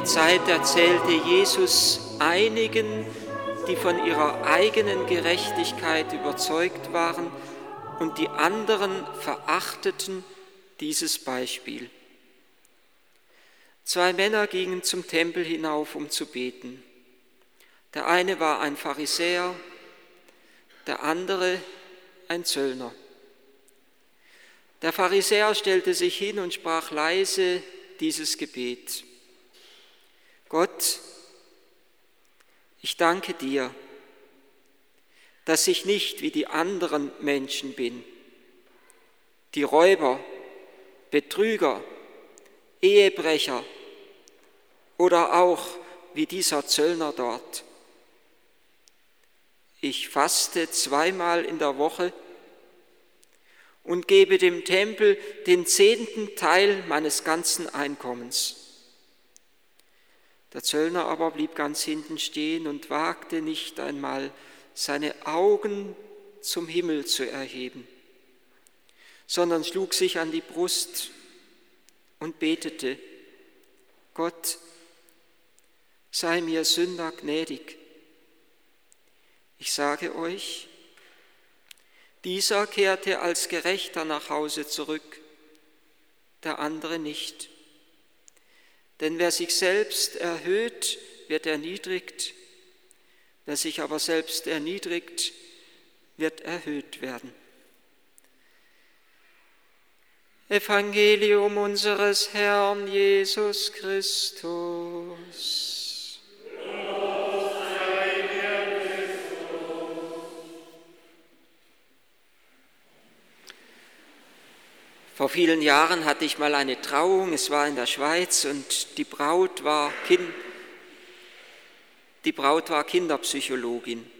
jener Zeit erzählte Jesus einigen, die von ihrer eigenen Gerechtigkeit überzeugt waren und die anderen verachteten dieses Beispiel. Zwei Männer gingen zum Tempel hinauf, um zu beten. Der eine war ein Pharisäer, der andere ein Zöllner. Der Pharisäer stellte sich hin und sprach leise dieses Gebet. Gott, ich danke dir, dass ich nicht wie die anderen Menschen bin, die Räuber, Betrüger, Ehebrecher oder auch wie dieser Zöllner dort. Ich faste zweimal in der Woche und gebe dem Tempel den zehnten Teil meines ganzen Einkommens. Der Zöllner aber blieb ganz hinten stehen und wagte nicht einmal seine Augen zum Himmel zu erheben, sondern schlug sich an die Brust und betete, Gott, sei mir Sünder gnädig. Ich sage euch, dieser kehrte als Gerechter nach Hause zurück, der andere nicht. Denn wer sich selbst erhöht, wird erniedrigt, wer sich aber selbst erniedrigt, wird erhöht werden. Evangelium unseres Herrn Jesus Christus. Vor vielen Jahren hatte ich mal eine Trauung, es war in der Schweiz und die Braut war, kind, die Braut war Kinderpsychologin.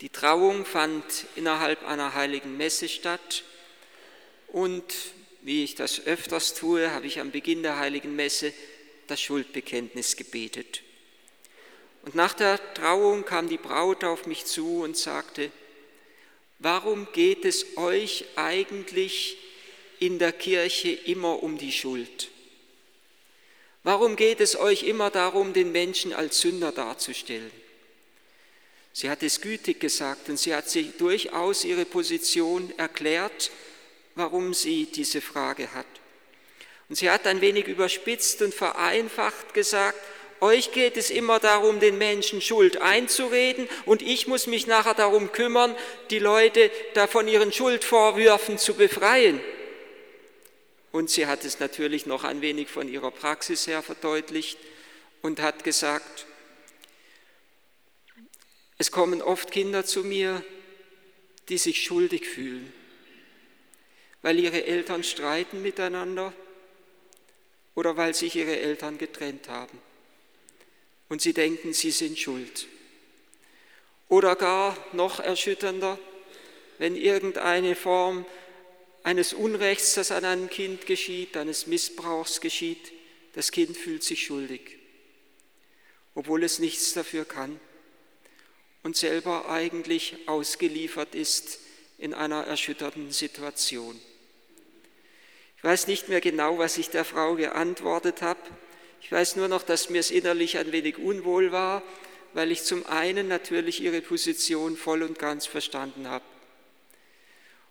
Die Trauung fand innerhalb einer heiligen Messe statt und wie ich das öfters tue, habe ich am Beginn der heiligen Messe das Schuldbekenntnis gebetet. Und nach der Trauung kam die Braut auf mich zu und sagte, warum geht es euch eigentlich in der Kirche immer um die Schuld? Warum geht es euch immer darum, den Menschen als Sünder darzustellen? Sie hat es gütig gesagt und sie hat sich durchaus ihre Position erklärt, warum sie diese Frage hat. Und sie hat ein wenig überspitzt und vereinfacht gesagt, euch geht es immer darum, den Menschen Schuld einzureden und ich muss mich nachher darum kümmern, die Leute da von ihren Schuldvorwürfen zu befreien. Und sie hat es natürlich noch ein wenig von ihrer Praxis her verdeutlicht und hat gesagt, es kommen oft Kinder zu mir, die sich schuldig fühlen, weil ihre Eltern streiten miteinander oder weil sich ihre Eltern getrennt haben. Und sie denken, sie sind schuld. Oder gar noch erschütternder, wenn irgendeine Form eines Unrechts, das an einem Kind geschieht, eines Missbrauchs geschieht, das Kind fühlt sich schuldig, obwohl es nichts dafür kann und selber eigentlich ausgeliefert ist in einer erschütternden Situation. Ich weiß nicht mehr genau, was ich der Frau geantwortet habe. Ich weiß nur noch, dass mir es innerlich ein wenig unwohl war, weil ich zum einen natürlich ihre Position voll und ganz verstanden habe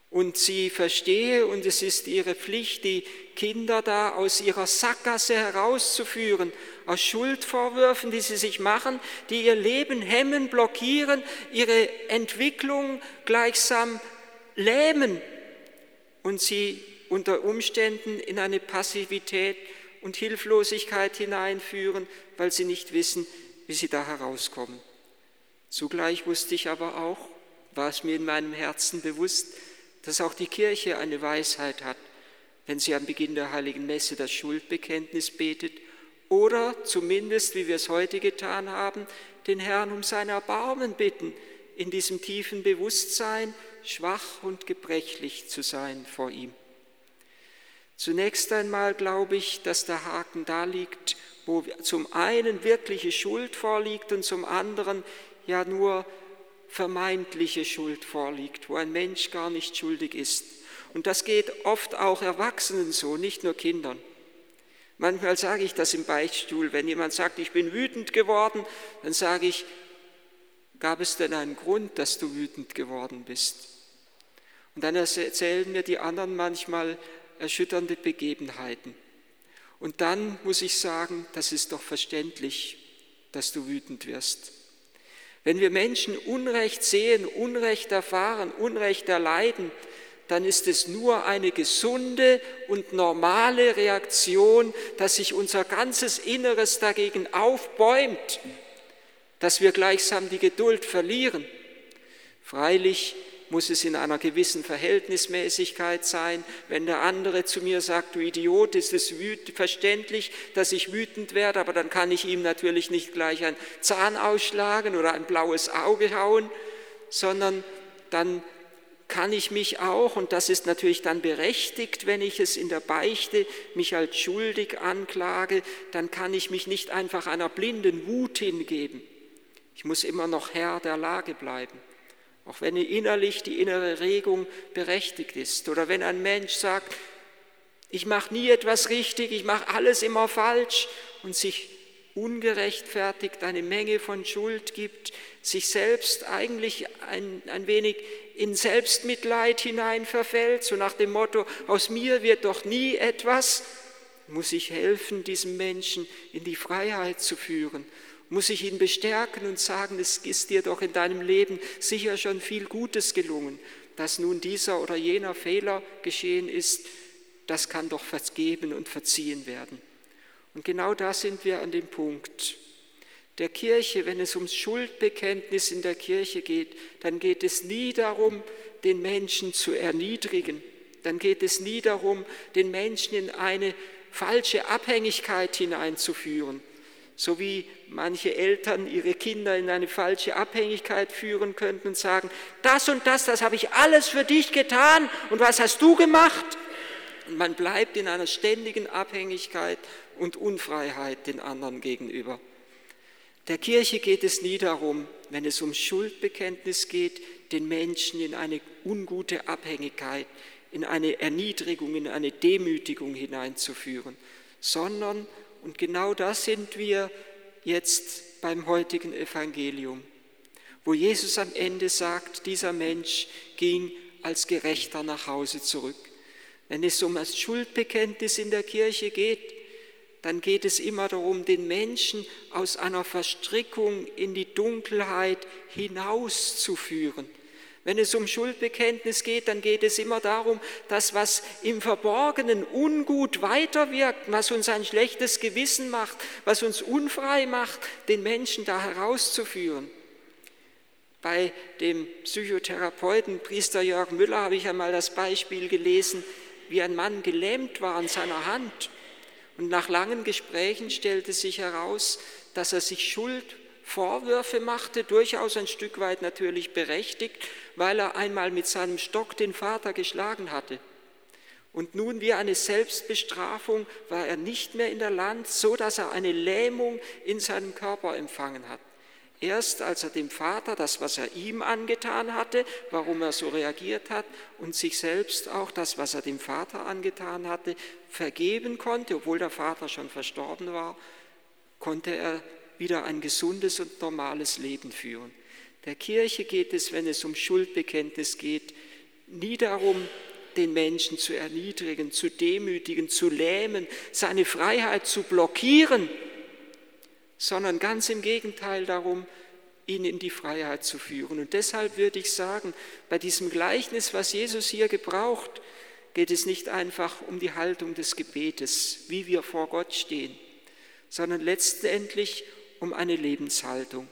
und sie verstehe und es ist ihre Pflicht, die Kinder da aus ihrer Sackgasse herauszuführen, aus Schuldvorwürfen, die sie sich machen, die ihr Leben hemmen, blockieren, ihre Entwicklung gleichsam lähmen und sie unter Umständen in eine Passivität und Hilflosigkeit hineinführen, weil sie nicht wissen, wie sie da herauskommen. Zugleich wusste ich aber auch, war es mir in meinem Herzen bewusst, dass auch die Kirche eine Weisheit hat, wenn sie am Beginn der heiligen Messe das Schuldbekenntnis betet oder zumindest, wie wir es heute getan haben, den Herrn um sein Erbarmen bitten, in diesem tiefen Bewusstsein, schwach und gebrechlich zu sein vor ihm. Zunächst einmal glaube ich, dass der Haken da liegt, wo zum einen wirkliche Schuld vorliegt und zum anderen ja nur vermeintliche Schuld vorliegt, wo ein Mensch gar nicht schuldig ist. Und das geht oft auch Erwachsenen so, nicht nur Kindern. Manchmal sage ich das im Beichtstuhl, wenn jemand sagt, ich bin wütend geworden, dann sage ich, gab es denn einen Grund, dass du wütend geworden bist? Und dann erzählen mir die anderen manchmal erschütternde Begebenheiten. Und dann muss ich sagen, das ist doch verständlich, dass du wütend wirst. Wenn wir Menschen Unrecht sehen, Unrecht erfahren, Unrecht erleiden, dann ist es nur eine gesunde und normale Reaktion, dass sich unser ganzes Inneres dagegen aufbäumt, dass wir gleichsam die Geduld verlieren. Freilich muss es in einer gewissen Verhältnismäßigkeit sein. Wenn der andere zu mir sagt, du Idiot, ist es verständlich, dass ich wütend werde, aber dann kann ich ihm natürlich nicht gleich einen Zahn ausschlagen oder ein blaues Auge hauen, sondern dann kann ich mich auch, und das ist natürlich dann berechtigt, wenn ich es in der Beichte mich als schuldig anklage, dann kann ich mich nicht einfach einer blinden Wut hingeben. Ich muss immer noch Herr der Lage bleiben auch wenn innerlich die innere Regung berechtigt ist. Oder wenn ein Mensch sagt, ich mache nie etwas richtig, ich mache alles immer falsch und sich ungerechtfertigt eine Menge von Schuld gibt, sich selbst eigentlich ein, ein wenig in Selbstmitleid hinein verfällt, so nach dem Motto, aus mir wird doch nie etwas, muss ich helfen, diesem Menschen in die Freiheit zu führen muss ich ihn bestärken und sagen, es ist dir doch in deinem Leben sicher schon viel Gutes gelungen. Dass nun dieser oder jener Fehler geschehen ist, das kann doch vergeben und verziehen werden. Und genau da sind wir an dem Punkt. Der Kirche, wenn es ums Schuldbekenntnis in der Kirche geht, dann geht es nie darum, den Menschen zu erniedrigen. Dann geht es nie darum, den Menschen in eine falsche Abhängigkeit hineinzuführen, so wie manche Eltern ihre Kinder in eine falsche Abhängigkeit führen könnten und sagen, das und das, das habe ich alles für dich getan und was hast du gemacht? Und man bleibt in einer ständigen Abhängigkeit und Unfreiheit den anderen gegenüber. Der Kirche geht es nie darum, wenn es um Schuldbekenntnis geht, den Menschen in eine ungute Abhängigkeit, in eine Erniedrigung, in eine Demütigung hineinzuführen, sondern und genau das sind wir jetzt beim heutigen Evangelium, wo Jesus am Ende sagt, dieser Mensch ging als Gerechter nach Hause zurück. Wenn es um das Schuldbekenntnis in der Kirche geht, dann geht es immer darum, den Menschen aus einer Verstrickung in die Dunkelheit hinauszuführen, wenn es um Schuldbekenntnis geht, dann geht es immer darum, dass was im Verborgenen ungut weiterwirkt, was uns ein schlechtes Gewissen macht, was uns unfrei macht, den Menschen da herauszuführen. Bei dem Psychotherapeuten Priester Jörg Müller habe ich einmal das Beispiel gelesen, wie ein Mann gelähmt war an seiner Hand. Und nach langen Gesprächen stellte sich heraus, dass er sich Schuld Vorwürfe machte, durchaus ein Stück weit natürlich berechtigt, weil er einmal mit seinem Stock den Vater geschlagen hatte. Und nun wie eine Selbstbestrafung war er nicht mehr in der Land, so dass er eine Lähmung in seinem Körper empfangen hat. Erst als er dem Vater das, was er ihm angetan hatte, warum er so reagiert hat, und sich selbst auch das, was er dem Vater angetan hatte, vergeben konnte, obwohl der Vater schon verstorben war, konnte er wieder ein gesundes und normales Leben führen. Der Kirche geht es, wenn es um Schuldbekenntnis geht, nie darum, den Menschen zu erniedrigen, zu demütigen, zu lähmen, seine Freiheit zu blockieren, sondern ganz im Gegenteil darum, ihn in die Freiheit zu führen. Und deshalb würde ich sagen, bei diesem Gleichnis, was Jesus hier gebraucht, geht es nicht einfach um die Haltung des Gebetes, wie wir vor Gott stehen, sondern letztendlich um eine Lebenshaltung.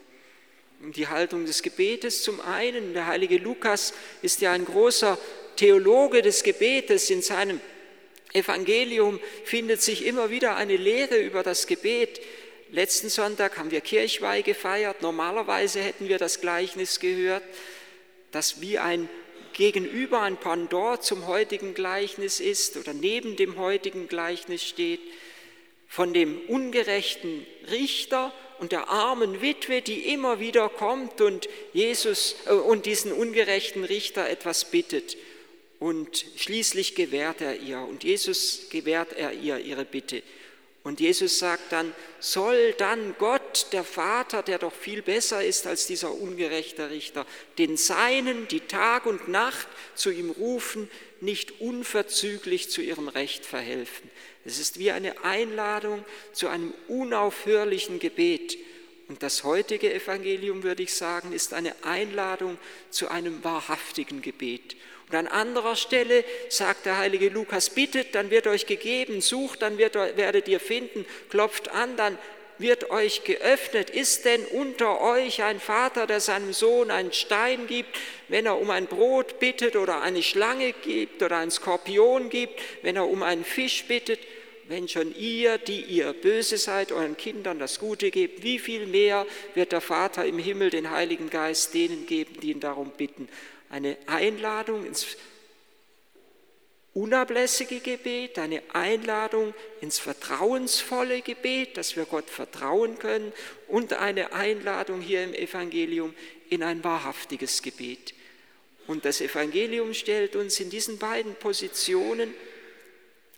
Um die Haltung des Gebetes zum einen. Der heilige Lukas ist ja ein großer Theologe des Gebetes. In seinem Evangelium findet sich immer wieder eine Lehre über das Gebet. Letzten Sonntag haben wir Kirchweih gefeiert. Normalerweise hätten wir das Gleichnis gehört, das wie ein Gegenüber, ein Pendant zum heutigen Gleichnis ist oder neben dem heutigen Gleichnis steht, von dem ungerechten Richter und der armen Witwe, die immer wieder kommt und Jesus äh, und diesen ungerechten Richter etwas bittet. Und schließlich gewährt er ihr und Jesus gewährt er ihr ihre Bitte. Und Jesus sagt dann, soll dann Gott, der Vater, der doch viel besser ist als dieser ungerechte Richter, den Seinen, die Tag und Nacht zu ihm rufen, nicht unverzüglich zu ihrem Recht verhelfen. Es ist wie eine Einladung zu einem unaufhörlichen Gebet. Und das heutige Evangelium, würde ich sagen, ist eine Einladung zu einem wahrhaftigen Gebet. Und an anderer Stelle sagt der heilige Lukas, bittet, dann wird euch gegeben, sucht, dann wird, werdet ihr finden, klopft an, dann wird euch geöffnet. Ist denn unter euch ein Vater, der seinem Sohn einen Stein gibt, wenn er um ein Brot bittet oder eine Schlange gibt oder einen Skorpion gibt, wenn er um einen Fisch bittet? Wenn schon ihr, die ihr böse seid, euren Kindern das Gute gebt, wie viel mehr wird der Vater im Himmel den Heiligen Geist denen geben, die ihn darum bitten? eine Einladung ins unablässige Gebet, eine Einladung ins vertrauensvolle Gebet, dass wir Gott vertrauen können und eine Einladung hier im Evangelium in ein wahrhaftiges Gebet. Und das Evangelium stellt uns in diesen beiden Positionen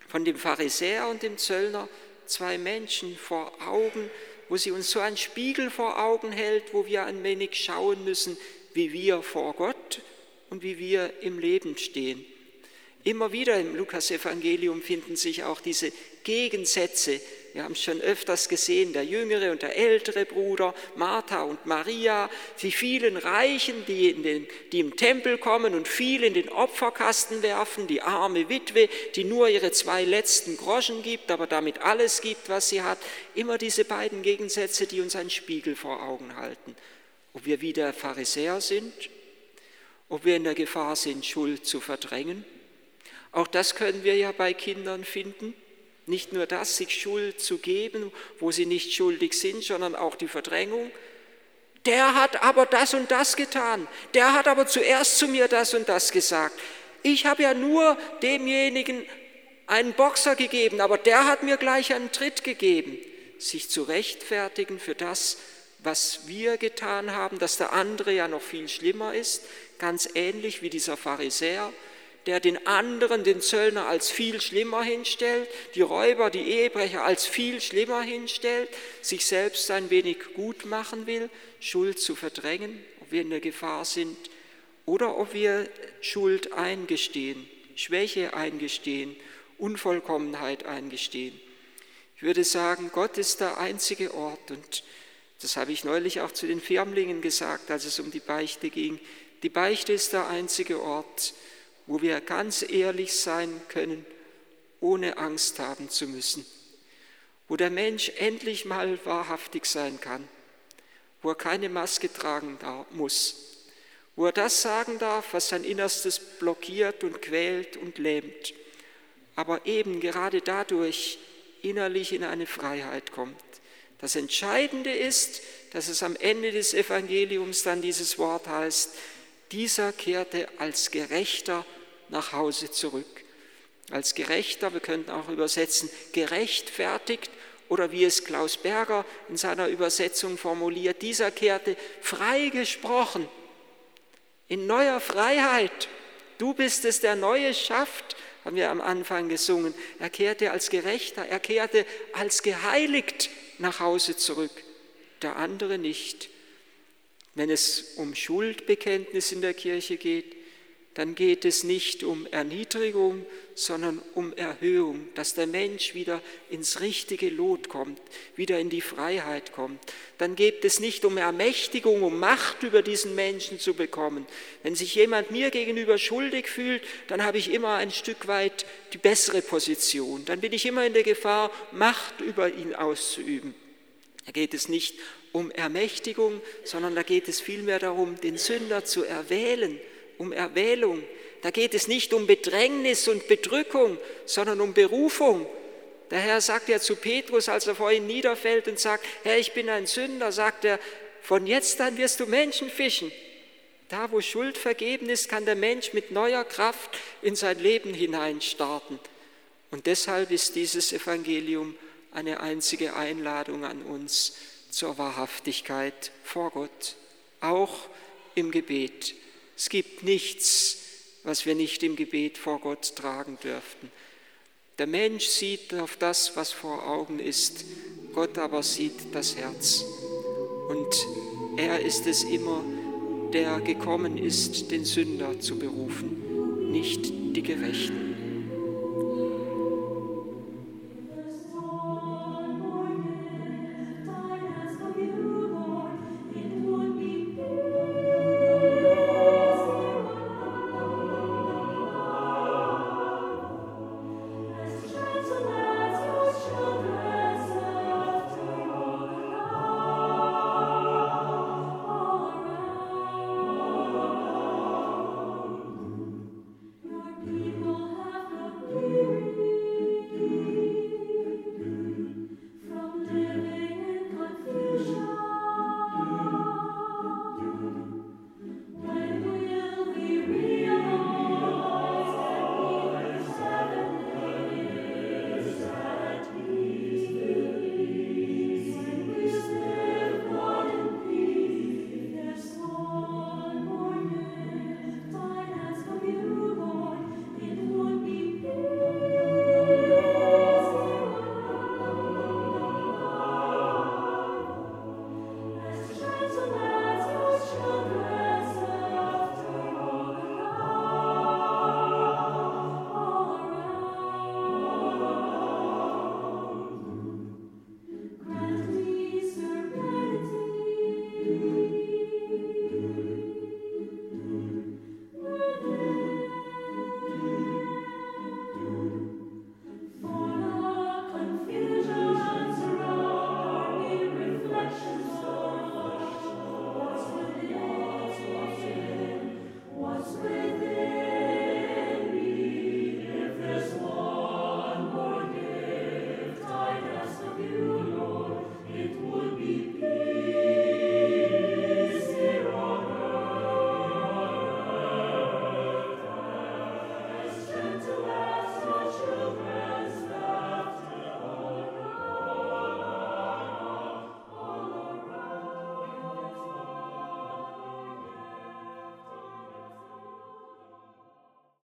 von dem Pharisäer und dem Zöllner zwei Menschen vor Augen, wo sie uns so ein Spiegel vor Augen hält, wo wir ein wenig schauen müssen, wie wir vor Gott und wie wir im Leben stehen. Immer wieder im Lukasevangelium finden sich auch diese Gegensätze. Wir haben es schon öfters gesehen, der jüngere und der ältere Bruder, Martha und Maria, die vielen Reichen, die, den, die im Tempel kommen und viel in den Opferkasten werfen, die arme Witwe, die nur ihre zwei letzten Groschen gibt, aber damit alles gibt, was sie hat. Immer diese beiden Gegensätze, die uns einen Spiegel vor Augen halten. Ob wir wie der Pharisäer sind ob wir in der Gefahr sind, Schuld zu verdrängen. Auch das können wir ja bei Kindern finden. Nicht nur das, sich Schuld zu geben, wo sie nicht schuldig sind, sondern auch die Verdrängung. Der hat aber das und das getan. Der hat aber zuerst zu mir das und das gesagt. Ich habe ja nur demjenigen einen Boxer gegeben, aber der hat mir gleich einen Tritt gegeben. Sich zu rechtfertigen für das, was wir getan haben, dass der andere ja noch viel schlimmer ist, ganz ähnlich wie dieser Pharisäer, der den anderen, den Zöllner, als viel schlimmer hinstellt, die Räuber, die Ehebrecher als viel schlimmer hinstellt, sich selbst ein wenig gut machen will, Schuld zu verdrängen, ob wir in der Gefahr sind oder ob wir Schuld eingestehen, Schwäche eingestehen, Unvollkommenheit eingestehen. Ich würde sagen, Gott ist der einzige Ort und das habe ich neulich auch zu den Firmlingen gesagt, als es um die Beichte ging. Die Beichte ist der einzige Ort, wo wir ganz ehrlich sein können, ohne Angst haben zu müssen, wo der Mensch endlich mal wahrhaftig sein kann, wo er keine Maske tragen muss, wo er das sagen darf, was sein Innerstes blockiert und quält und lähmt, aber eben gerade dadurch innerlich in eine Freiheit kommt. Das Entscheidende ist, dass es am Ende des Evangeliums dann dieses Wort heißt, dieser kehrte als Gerechter nach Hause zurück. Als Gerechter, wir könnten auch übersetzen, gerechtfertigt oder wie es Klaus Berger in seiner Übersetzung formuliert, dieser kehrte freigesprochen, in neuer Freiheit. Du bist es, der Neue schafft, haben wir am Anfang gesungen. Er kehrte als Gerechter, er kehrte als geheiligt nach Hause zurück, der andere nicht. Wenn es um Schuldbekenntnis in der Kirche geht, dann geht es nicht um Erniedrigung, sondern um Erhöhung, dass der Mensch wieder ins richtige Lot kommt, wieder in die Freiheit kommt. Dann geht es nicht um Ermächtigung, um Macht über diesen Menschen zu bekommen. Wenn sich jemand mir gegenüber schuldig fühlt, dann habe ich immer ein Stück weit die bessere Position. Dann bin ich immer in der Gefahr, Macht über ihn auszuüben. Da geht es nicht um Ermächtigung, sondern da geht es vielmehr darum, den Sünder zu erwählen, um Erwählung. Da geht es nicht um Bedrängnis und Bedrückung, sondern um Berufung. Der Herr sagt ja zu Petrus, als er vor ihm niederfällt und sagt, Herr, ich bin ein Sünder, sagt er, von jetzt an wirst du Menschen fischen. Da, wo Schuld vergeben ist, kann der Mensch mit neuer Kraft in sein Leben hineinstarten. Und deshalb ist dieses Evangelium eine einzige Einladung an uns, zur Wahrhaftigkeit vor Gott, auch im Gebet. Es gibt nichts, was wir nicht im Gebet vor Gott tragen dürften. Der Mensch sieht auf das, was vor Augen ist, Gott aber sieht das Herz. Und er ist es immer, der gekommen ist, den Sünder zu berufen, nicht die Gerechten.